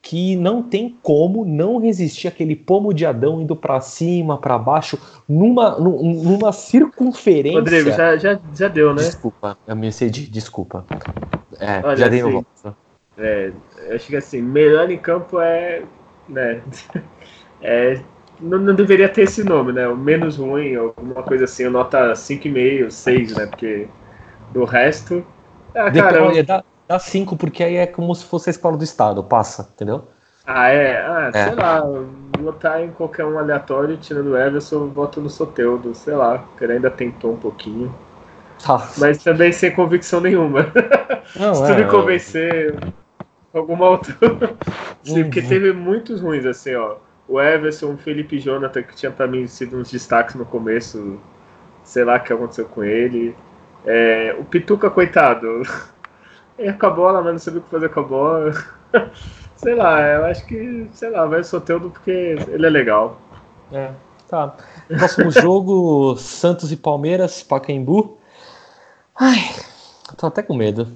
que não tem como não resistir aquele pomo de Adão indo para cima, para baixo, numa, numa circunferência. Rodrigo, já, já, já deu, né? Desculpa, eu me excedi, desculpa. É, Olha, já dei assim, volta. É, acho que assim, melhor em campo é. Né, é não, não, deveria ter esse nome, né? O menos ruim, alguma coisa assim, nota 5,5, 6, né? Porque do resto. Ah, cara, eu... dá, Dá cinco, porque aí é como se fosse a escola do Estado, passa, entendeu? Ah, é? Ah, é. sei lá, botar em qualquer um aleatório, tirando o Everson, boto no Soteudo, sei lá, que ele ainda tentou um pouquinho. Tá. Mas também sem convicção nenhuma. Não, Se tu é, me convencer, alguma outra. Sim, uhum. porque teve muitos ruins, assim, ó. O Everson, o Felipe Jonathan, que tinha pra mim sido uns destaques no começo, sei lá o que aconteceu com ele. É, o Pituca, coitado. E com a bola, mas não sabia o que fazer com a bola. sei lá, eu acho que, sei lá, vai o Soteldo porque ele é legal. É, tá. Próximo jogo, Santos e Palmeiras, Pacaembu. Ai, tô até com medo.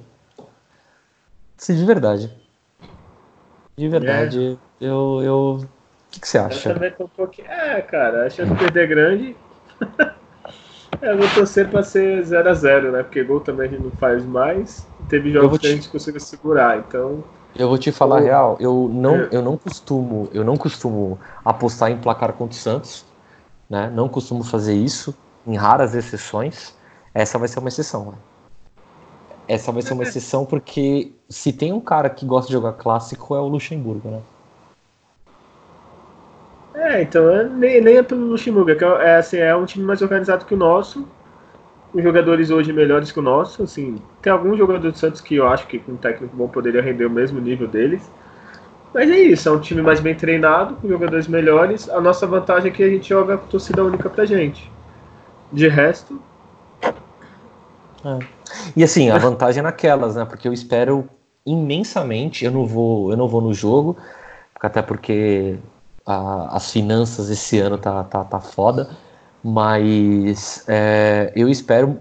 Sim, de verdade. De verdade, é. eu, eu. O que, que, você acha? Eu também tô um pouquinho. É, cara, a chance de perder grande. eu vou torcer pra ser 0x0, né? Porque gol também a gente não faz mais teve jogos te... que a gente conseguiu segurar, então. Eu vou te falar a real, eu não, é. eu não costumo, eu não costumo apostar em placar contra o Santos, né? Não costumo fazer isso, em raras exceções. Essa vai ser uma exceção, né? Essa vai ser uma exceção porque se tem um cara que gosta de jogar clássico é o Luxemburgo, né? É, então nem, nem é pelo Luxemburgo, é, é, assim, é um time mais organizado que o nosso, com jogadores hoje melhores que o nosso. Assim, tem alguns jogadores do Santos que eu acho que com um técnico bom poderia render o mesmo nível deles. Mas é isso, é um time mais bem treinado, com jogadores melhores. A nossa vantagem é que a gente joga com torcida única pra gente. De resto. É. E assim, a vantagem é naquelas, né? Porque eu espero imensamente, eu não vou, eu não vou no jogo, até porque a, as finanças esse ano tá, tá, tá foda mas é, eu espero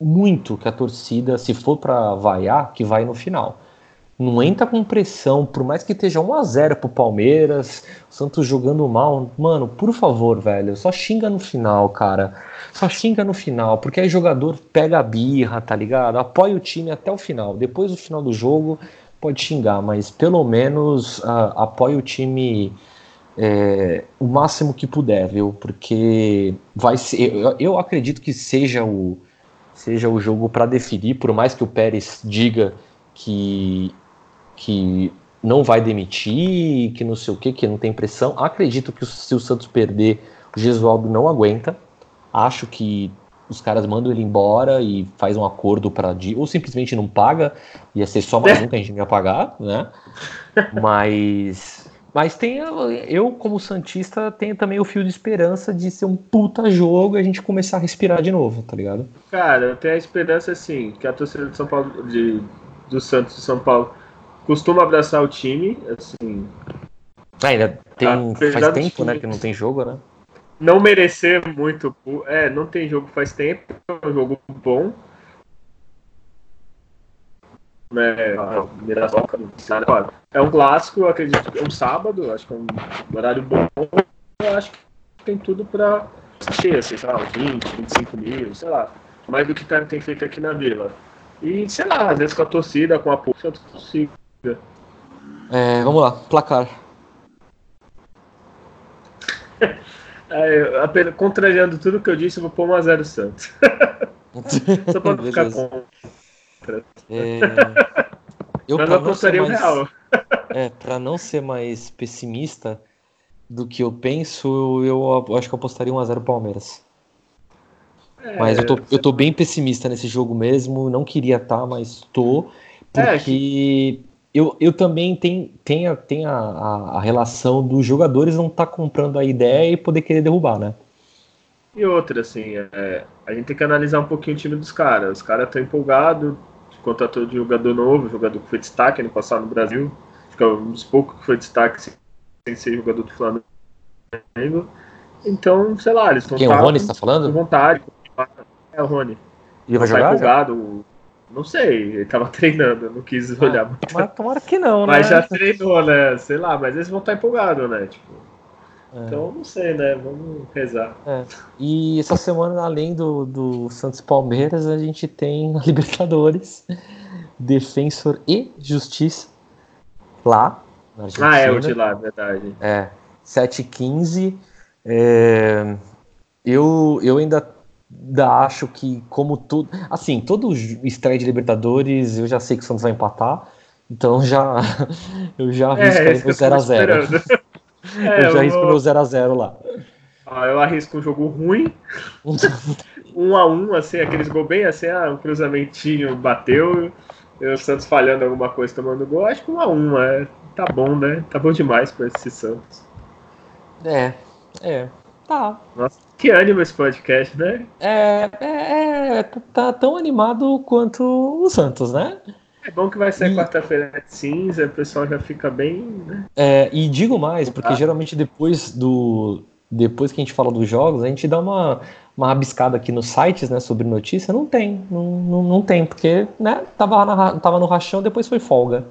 muito que a torcida, se for para vaiar, que vai no final. Não entra com pressão, por mais que esteja 1 a 0 pro Palmeiras, o Santos jogando mal, mano, por favor, velho, só xinga no final, cara. Só xinga no final, porque aí jogador pega a birra, tá ligado? Apoia o time até o final. Depois do final do jogo, pode xingar, mas pelo menos uh, apoia o time é, o máximo que puder, viu? Porque vai ser, eu, eu acredito que seja o seja o jogo para definir, por mais que o Pérez diga que que não vai demitir, que não sei o que, que não tem pressão. Acredito que se o Santos perder, o Gesualdo não aguenta. Acho que os caras mandam ele embora e faz um acordo para ou simplesmente não paga, ia ser só mais um que a gente ia pagar, né? Mas mas tem eu, como Santista, tenho também o fio de esperança de ser um puta jogo e a gente começar a respirar de novo, tá ligado? Cara, eu tenho a esperança, assim, que a torcida de São Paulo, de, do Santos de São Paulo, costuma abraçar o time, assim. Ah, ainda tem. Faz tempo, né, que não tem jogo, né? Não merecer muito. É, não tem jogo faz tempo, é um jogo bom né, É um clássico, eu acredito que é um sábado, acho que é um horário bom. Eu acho que tem tudo para ser, assim, sei lá, 20, 25 mil, sei lá. Mais do que tem feito aqui na vila. E, sei lá, às vezes com a torcida, com a força da torcida. É, vamos lá, placar. é, apenas, contrariando tudo que eu disse, eu vou pôr 1x0 Santos. Só pra ficar com é... Eu Mas apostaria mais... real. é, pra não ser mais pessimista do que eu penso, eu acho que eu apostaria 1x0 Palmeiras. É, mas eu tô, eu tô bem pessimista nesse jogo mesmo, não queria estar, tá, mas tô, é, porque é, eu, eu também tenho, tenho, tenho a, a, a, relação dos jogadores não estar tá comprando a ideia e poder querer derrubar, né? E outra, assim, é, a gente tem que analisar um pouquinho o time dos caras. Os caras estão empolgados, contratou de jogador novo, jogador que foi destaque ano passado no Brasil. Acho que é um dos poucos que foi destaque sem ser jogador do Flamengo. Então, sei lá, eles estão Quem, o Rony está falando? com vontade. É o Rony. Ele vai tá jogar? já? Não sei, ele tava treinando, não quis olhar muito. Ah, Mas tomara que não, né? Mas já treinou, né? Sei lá, mas eles vão estar empolgados, né? Tipo, É. Então, não sei, né? Vamos rezar. E essa semana, além do, do Santos Palmeiras, a gente tem a Libertadores, Defensor e Justiça lá. Ah, é o de lá, verdade. É, 7h15. É, eu, eu ainda, ainda acho que, como tudo. Assim, todo estreia de Libertadores, eu já sei que o Santos vai empatar. Então já, eu já arrisco É, no eu tô 0x0. esperando. É, eu já arrisco vou- meu 0x0 lá. Ó, eu arrisco um jogo ruim, um a um, assim, aqueles gols bem assim, ah, um cruzamentinho bateu, o Santos falhando alguma coisa tomando gol, acho que um a um, é, tá bom, né? Tá bom demais pra esse Santos. É, é. Tá. Nossa, que ânimo esse podcast, né? É, é, é, tá tão animado quanto o Santos, né? É bom que vai ser E- quarta-feira de cinza, o pessoal já fica bem, né? É, e digo mais, porque Ah. geralmente depois do. Depois que a gente fala dos jogos, a gente dá uma, uma rabiscada aqui nos sites, né, sobre notícia. Não tem, não, não, não tem, porque, né, tava, na, tava no rachão, depois foi folga.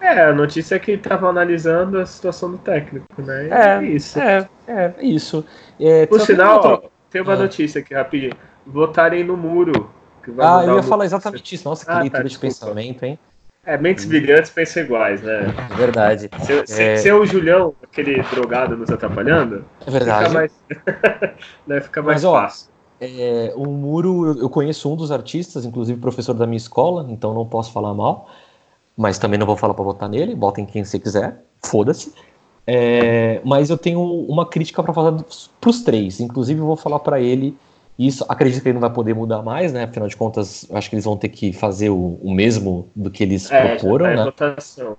É, a notícia é que tava analisando a situação do técnico, né? E É, isso. É, é, é isso. É, Por tem sinal, outra- ó, tem uma É. notícia aqui rapidinho. Votarem no muro. Ah, eu ia falar exatamente isso. Nossa, que Ah, leitura tá, de pensamento, hein? É, mentes brilhantes pensam iguais, né? É verdade. Se, se, É. se o Julião, aquele drogado, nos atrapalhando, É verdade. fica mais, né, fica mais Mas, ó, fácil. É, o Muro, eu conheço um dos artistas, inclusive professor da minha escola, então não posso falar mal, mas também não vou falar pra votar nele, botem quem você quiser, foda-se. É, mas eu tenho uma crítica pra fazer dos- pros três, inclusive eu vou falar pra ele isso, acredito que ele não vai poder mudar mais, né? Afinal de contas, acho que eles vão ter que fazer o, o mesmo do que eles É, proporam, tá né? votação.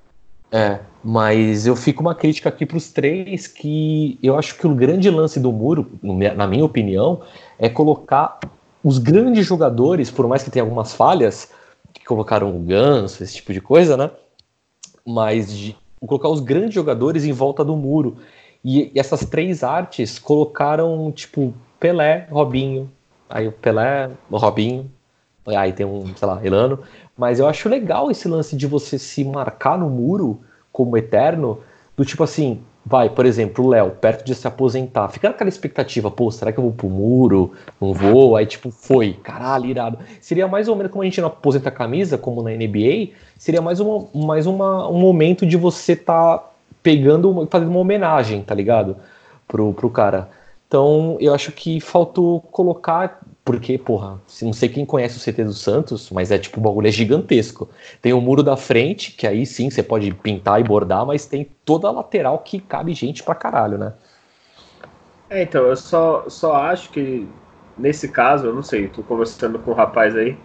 É, mas eu fico uma crítica aqui para os três que eu acho que o grande lance do muro, na minha opinião, é colocar os grandes jogadores, por mais que tenha algumas falhas, colocaram o Ganso, esse tipo de coisa, né? Mas de colocar os grandes jogadores em volta do muro. E, e essas três artes colocaram, tipo, Pelé, Robinho, aí o Pelé, o Robinho, aí tem um, sei lá, Elano. Mas eu acho legal esse lance de você se marcar no muro como eterno, do tipo assim, vai, por exemplo, o Léo, perto de se aposentar, fica naquela expectativa, pô, será que eu vou pro muro? Não vou? Aí, tipo, foi, caralho, irado. Seria mais ou menos como a gente não aposenta a camisa, como na NBA, seria mais, uma, mais uma, um momento de você tá pegando, fazendo uma homenagem, tá ligado? Pro, pro cara. Então, eu acho que faltou colocar, porque, porra, se- não sei quem conhece o CT do Santos, mas é tipo, o bagulho é gigantesco. Tem o muro da frente, que aí sim você pode pintar e bordar, mas tem toda a lateral que cabe gente pra caralho, né? É, então, eu só, só acho que nesse caso, eu não sei, tô conversando com o rapaz aí,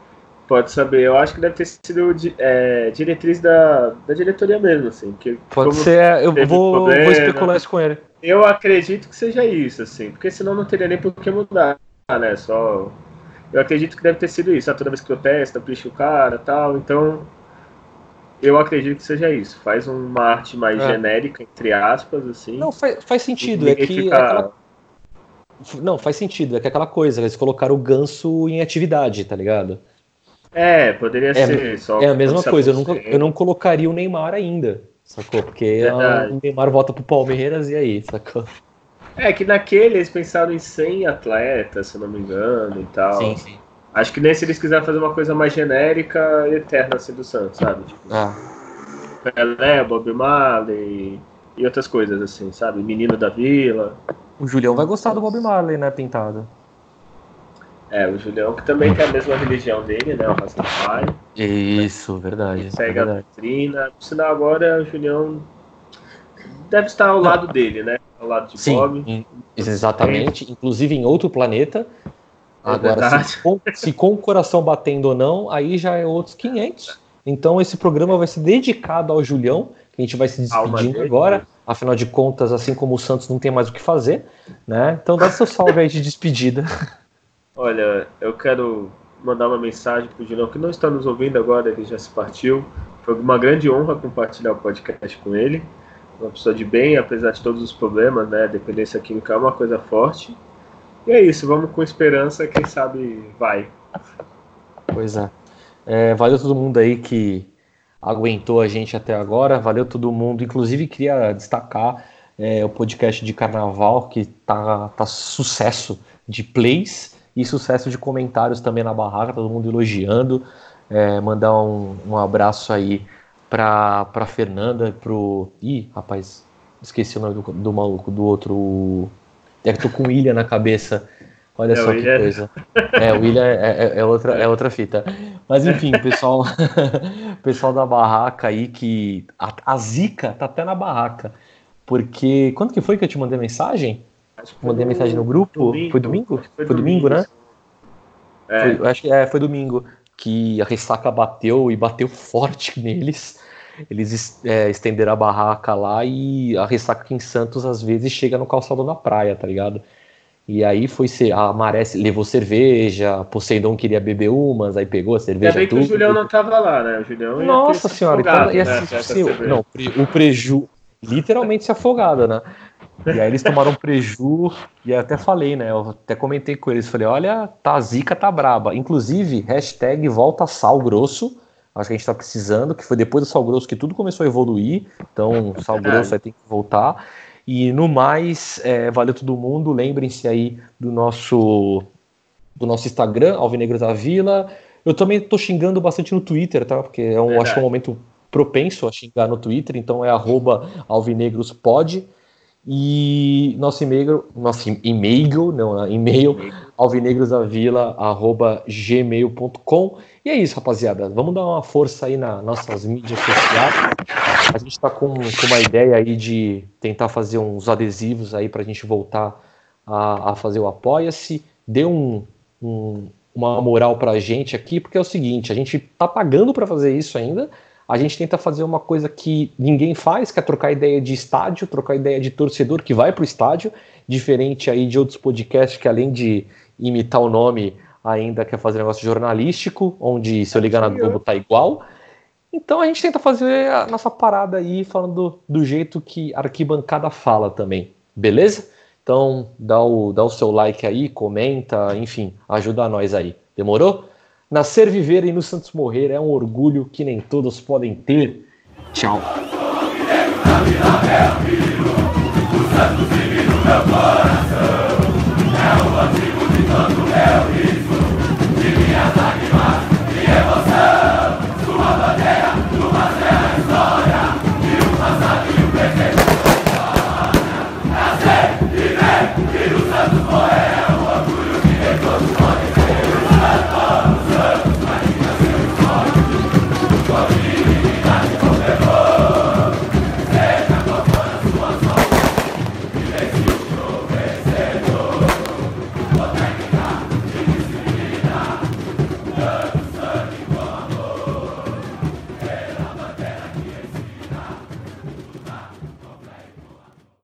pode saber, eu acho que deve ter sido é, diretriz da, da diretoria mesmo, assim. Que, Pode como ser, eu teve vou, vou problema. especular isso com ele. Eu acredito que seja isso, assim, porque senão não teria nem por que mudar, né? Só. Eu acredito que deve ter sido isso. Ah, toda vez que protesta, picha o cara tal. Então, eu acredito que seja isso. Faz uma arte mais É. genérica, entre aspas, assim. Não, faz, faz sentido, é que fica- é aquela- Não, faz sentido, é que é aquela coisa, eles colocaram o ganso em atividade, tá ligado? É, poderia É, ser só. É a mesma coisa, eu, nunca, eu não colocaria o Neymar ainda, sacou? Porque Verdade. ah, o Neymar volta pro Palmeiras e aí, sacou? É que naquele eles pensaram em 100 atletas, se eu não me engano, e tal. Sim, sim. Acho que nesse eles quiseram fazer uma coisa mais genérica e eterna assim do Santos, sabe? Tipo, Ah, Pelé, Bob Marley e outras coisas assim, sabe? Menino da Vila. o Julião vai gostar do Bob Marley, né, pintado. É, o Julião, que também tem a mesma religião dele, né? O Rastafari. Isso, verdade. Segue é a verdade. doutrina. Por sinal, agora o Julião deve estar ao lado dele, né? Lado de Sim, Bob. exatamente. Inclusive em outro planeta. É Agora, se com, se com o coração batendo ou não, aí já é outros 500. Então esse programa vai ser dedicado ao Julião, que a gente vai se despedindo agora. Afinal de contas, assim como o Santos não tem mais o que fazer, né? Então dá seu salve aí de despedida. Olha, eu quero mandar uma mensagem pro Julião, que não está nos ouvindo agora, ele já se partiu. Foi uma grande honra compartilhar o podcast com ele. Uma pessoa de bem, apesar de todos os problemas, né? Dependência química é uma coisa forte. E é isso, vamos com esperança, quem sabe vai. Pois é. é valeu todo mundo aí que aguentou a gente até agora, valeu todo mundo. Inclusive, queria destacar é, o podcast de carnaval, que tá, tá sucesso de plays e sucesso de comentários também na barraca, todo mundo elogiando. É, mandar um, um abraço aí pra, pra Fernanda, pro. Ih, rapaz, esqueci o nome do, do maluco, do outro. É que tô com William na cabeça. Olha é, só que William... coisa. É, o William é, é, é, outra, é outra fita. Mas enfim, pessoal, pessoal da barraca aí que. A, a zica tá até na barraca. Porque. Quando que foi que eu te mandei mensagem? Mandei mensagem no grupo? Domingo. Foi domingo? Foi, foi domingo, domingo, né? É. Foi, acho que é, foi domingo. Que a ressaca bateu e bateu forte neles. Eles é, estenderam a barraca lá e a ressaca aqui em Santos às vezes chega no calçado na praia, tá ligado? E aí foi ser, a Maré levou cerveja, Poseidon queria beber umas, aí pegou a cerveja. Ainda bem que o Julião não tava lá, né? O Julião Nossa senhora, então, ia né, não, o preju, literalmente se afogada, né? E aí eles tomaram preju, e até falei, né? Eu até comentei com eles, falei, olha, tá, zica tá braba. Inclusive, hashtag volta sal grosso, acho que a gente tá precisando, que foi depois do sal grosso que tudo começou a evoluir, então sal grosso vai ter que voltar. E no mais, é, valeu todo mundo, lembrem-se aí do nosso do nosso Instagram, Alvinegros da Vila. Eu também tô xingando bastante no Twitter, tá? Porque é um, acho que é um momento propenso a xingar no Twitter, então é arroba alvinegrospod. E nosso e-mail, nosso e-mail, não, e-mail, alvinegrosavila.gmail.com. E é isso, rapaziada. Vamos dar uma força aí nas nossas mídias sociais. A gente está com, com, uma ideia aí de tentar fazer uns adesivos aí para a gente voltar a, a, fazer o Apoia-se. Dê um, um, uma moral para a gente aqui, porque é o seguinte, a gente tá pagando para fazer isso ainda, a gente tenta fazer uma coisa que ninguém faz, que é trocar ideia de estádio, trocar ideia de torcedor que vai para o estádio, diferente aí de outros podcasts que além de imitar o nome ainda quer fazer negócio jornalístico, onde se eu ligar na Globo tá igual. Então a gente tenta fazer a nossa parada aí falando do, jeito que a arquibancada fala também, beleza? Então dá o, dá o seu like aí, comenta, enfim, ajuda nós aí. Demorou? Nascer, viver e no Santos morrer é um orgulho que nem todos podem ter. Tchau. É o antigo de tanto